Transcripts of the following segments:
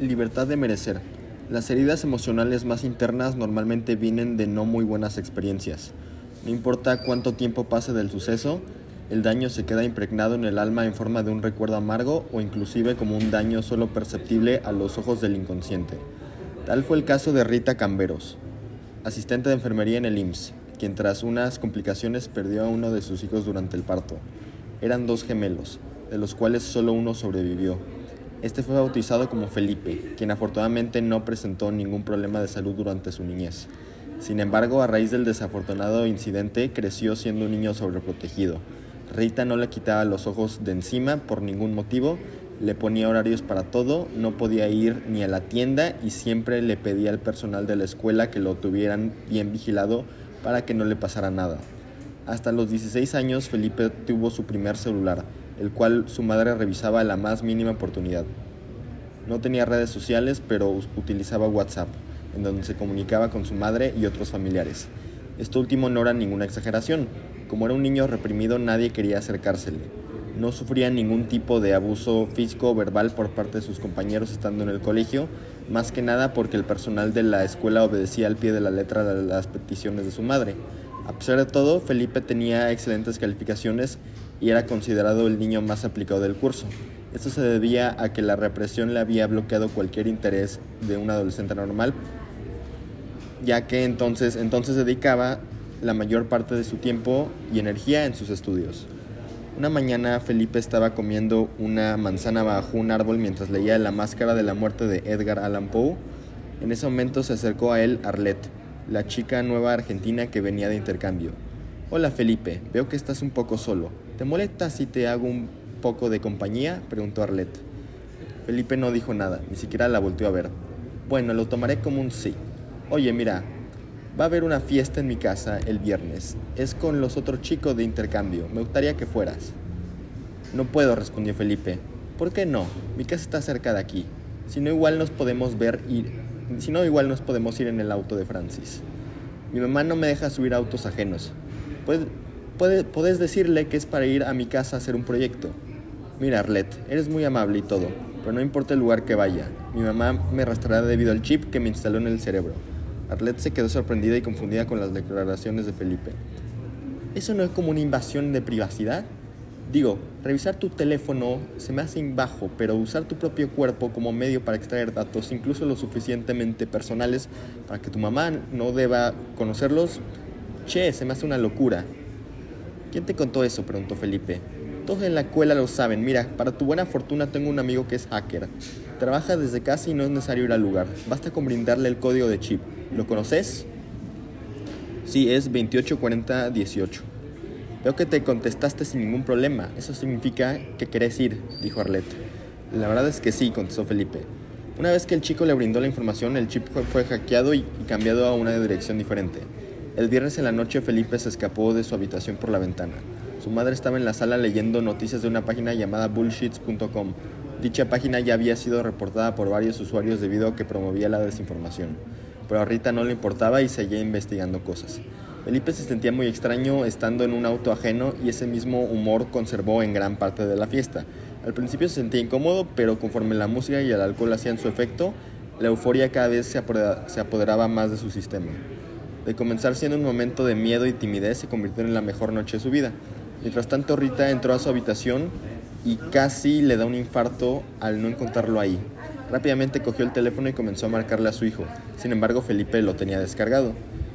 Libertad de merecer. Las heridas emocionales más internas normalmente vienen de no muy buenas experiencias. No importa cuánto tiempo pase del suceso, el daño se queda impregnado en el alma en forma de un recuerdo amargo o inclusive como un daño solo perceptible a los ojos del inconsciente. Tal fue el caso de Rita Camberos, asistente de enfermería en el IMSS, quien tras unas complicaciones perdió a uno de sus hijos durante el parto. Eran dos gemelos, de los cuales solo uno sobrevivió. Este fue bautizado como Felipe, quien afortunadamente no presentó ningún problema de salud durante su niñez. Sin embargo, a raíz del desafortunado incidente, creció siendo un niño sobreprotegido. Rita no le quitaba los ojos de encima por ningún motivo, le ponía horarios para todo, no podía ir ni a la tienda y siempre le pedía al personal de la escuela que lo tuvieran bien vigilado para que no le pasara nada. Hasta los 16 años Felipe tuvo su primer celular, el cual su madre revisaba a la más mínima oportunidad. No tenía redes sociales, pero utilizaba WhatsApp, en donde se comunicaba con su madre y otros familiares. Esto último no era ninguna exageración. Como era un niño reprimido, nadie quería acercársele. No sufría ningún tipo de abuso físico o verbal por parte de sus compañeros estando en el colegio, más que nada porque el personal de la escuela obedecía al pie de la letra las peticiones de su madre. A pesar de todo, Felipe tenía excelentes calificaciones y era considerado el niño más aplicado del curso. Esto se debía a que la represión le había bloqueado cualquier interés de un adolescente normal, ya que entonces, entonces dedicaba la mayor parte de su tiempo y energía en sus estudios. Una mañana Felipe estaba comiendo una manzana bajo un árbol mientras leía La máscara de la muerte de Edgar Allan Poe. En ese momento se acercó a él Arlette, la chica nueva argentina que venía de intercambio. Hola Felipe, veo que estás un poco solo. ¿Te molesta si te hago un poco de compañía? preguntó Arlette. Felipe no dijo nada, ni siquiera la volteó a ver. Bueno, lo tomaré como un sí. Oye, mira, va a haber una fiesta en mi casa el viernes. Es con los otros chicos de intercambio. Me gustaría que fueras. No puedo, respondió Felipe. ¿Por qué no? Mi casa está cerca de aquí. Si no, igual nos podemos ver ir. Si no, igual nos podemos ir en el auto de Francis. Mi mamá no me deja subir autos ajenos. Puedes, decirle que es para ir a mi casa a hacer un proyecto. Mira, Arlette, eres muy amable y todo, pero no importa el lugar que vaya. Mi mamá me arrastrará debido al chip que me instaló en el cerebro. Arlette se quedó sorprendida y confundida con las declaraciones de Felipe. ¿Eso no es como una invasión de privacidad? Digo, revisar tu teléfono se me hace bajo, pero usar tu propio cuerpo como medio para extraer datos, incluso lo suficientemente personales para que tu mamá no deba conocerlos, Che, se me hace una locura. ¿Quién te contó eso? preguntó Felipe. Todos en la escuela lo saben. Mira, para tu buena fortuna tengo un amigo que es hacker. Trabaja desde casa y no es necesario ir al lugar. Basta con brindarle el código de chip. ¿Lo conoces? Sí, es 284018. Veo que te contestaste sin ningún problema. Eso significa que querés ir, dijo Arlette. La verdad es que sí, contestó Felipe. Una vez que el chico le brindó la información, el chip fue hackeado y cambiado a una dirección diferente. El viernes en la noche Felipe se escapó de su habitación por la ventana. Su madre estaba en la sala leyendo noticias de una página llamada bullshits.com. Dicha página ya había sido reportada por varios usuarios debido a que promovía la desinformación. Pero a Rita no le importaba y seguía investigando cosas. Felipe se sentía muy extraño estando en un auto ajeno y ese mismo humor conservó en gran parte de la fiesta. Al principio se sentía incómodo, pero conforme la música y el alcohol hacían su efecto, la euforia cada vez se apoderaba más de su sistema. De comenzar siendo un momento de miedo y timidez, se convirtió en la mejor noche de su vida. Mientras tanto, Rita entró a su habitación y casi le da un infarto al no encontrarlo ahí. Rápidamente cogió el teléfono y comenzó a marcarle a su hijo. Sin embargo, Felipe lo tenía descargado.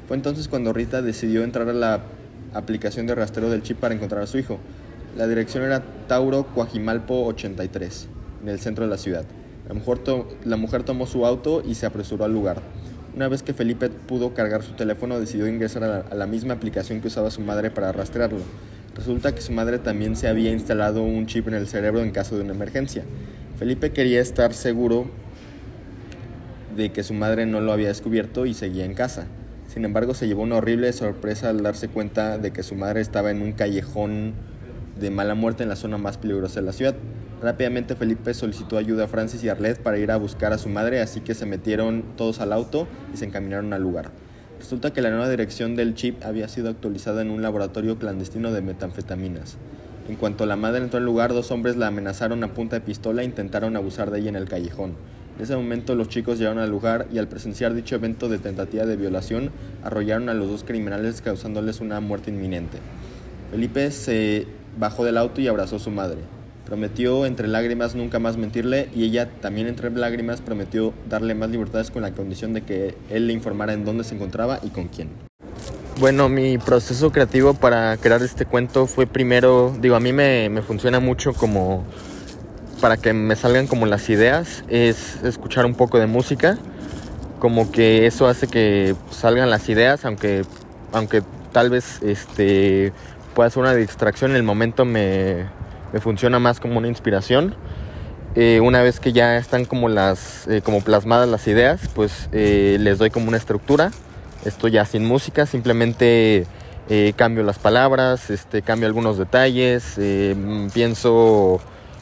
Fue entonces cuando Rita decidió entrar a la aplicación de rastreo del chip para encontrar a su hijo. La dirección era Tauro Cuajimalpo 83, en el centro de la ciudad. La mujer, la mujer tomó su auto y se apresuró al lugar. Una vez que Felipe pudo cargar su teléfono, decidió ingresar a la, misma aplicación que usaba su madre para rastrearlo. Resulta que su madre también se había instalado un chip en el cerebro en caso de una emergencia. Felipe quería estar seguro de que su madre no lo había descubierto y seguía en casa. Sin embargo, se llevó una horrible sorpresa al darse cuenta de que su madre estaba en un callejón de mala muerte en la zona más peligrosa de la ciudad. Rápidamente Felipe solicitó ayuda a Francis y Arlette para ir a buscar a su madre, así que se metieron todos al auto y se encaminaron al lugar. Resulta que la nueva dirección del chip había sido actualizada en un laboratorio clandestino de metanfetaminas. En cuanto la madre entró al lugar, dos hombres la amenazaron a punta de pistola e intentaron abusar de ella en el callejón. En ese momento los chicos llegaron al lugar y al presenciar dicho evento de tentativa de violación, arrollaron a los dos criminales causándoles una muerte inminente. Felipe se bajó del auto y abrazó a su madre. Prometió entre lágrimas nunca más mentirle y ella también entre lágrimas prometió darle más libertades con la condición de que él le informara en dónde se encontraba y con quién. Bueno, mi proceso creativo para crear este cuento fue primero, digo, a mí me, me funciona mucho como para que me salgan como las ideas es escuchar un poco de música. Como que eso hace que salgan las ideas, aunque, aunque tal vez este, pueda ser una distracción, en el momento me, me funciona más como una inspiración. Eh, una vez que ya están como, las, eh, como plasmadas las ideas, pues eh, les doy como una estructura. Esto ya sin música, simplemente cambio las palabras, este, cambio algunos detalles, pienso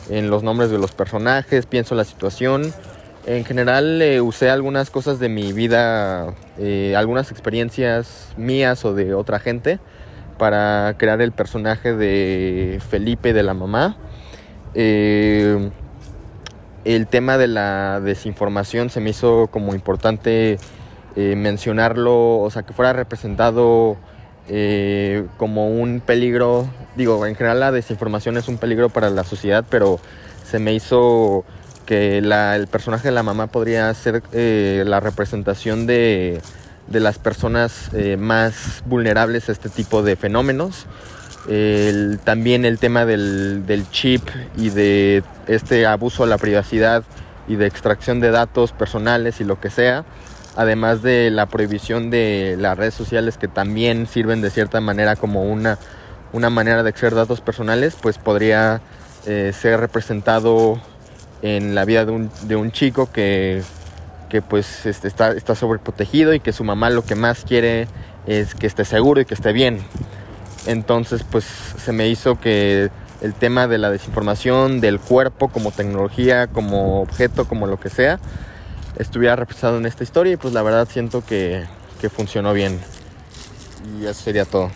en los nombres de los personajes, pienso la situación. En general eh, usé algunas cosas de mi vida, eh, algunas experiencias mías o de otra gente para crear el personaje de Felipe de la mamá. Eh, el tema de la desinformación se me hizo como importante mencionarlo, o sea, que fuera representado eh, como un peligro, digo, en general la desinformación es un peligro para la sociedad, pero se me hizo que el personaje de la mamá podría ser eh, la representación de, las personas eh, más vulnerables a este tipo de fenómenos. también el tema del, del, chip y de este abuso a la privacidad y de extracción de datos personales y lo que sea además de la prohibición de las redes sociales que también sirven de cierta manera como una, una manera de extraer datos personales, pues podría eh, ser representado en la vida de un, de un chico que, que pues este, está, está sobreprotegido y que su mamá lo que más quiere es que esté seguro y que esté bien. Entonces pues se me hizo que el tema de la desinformación, del cuerpo como tecnología, como objeto, como lo que sea, estuviera representado en esta historia y pues la verdad siento que, que funcionó bien. Y eso sería todo.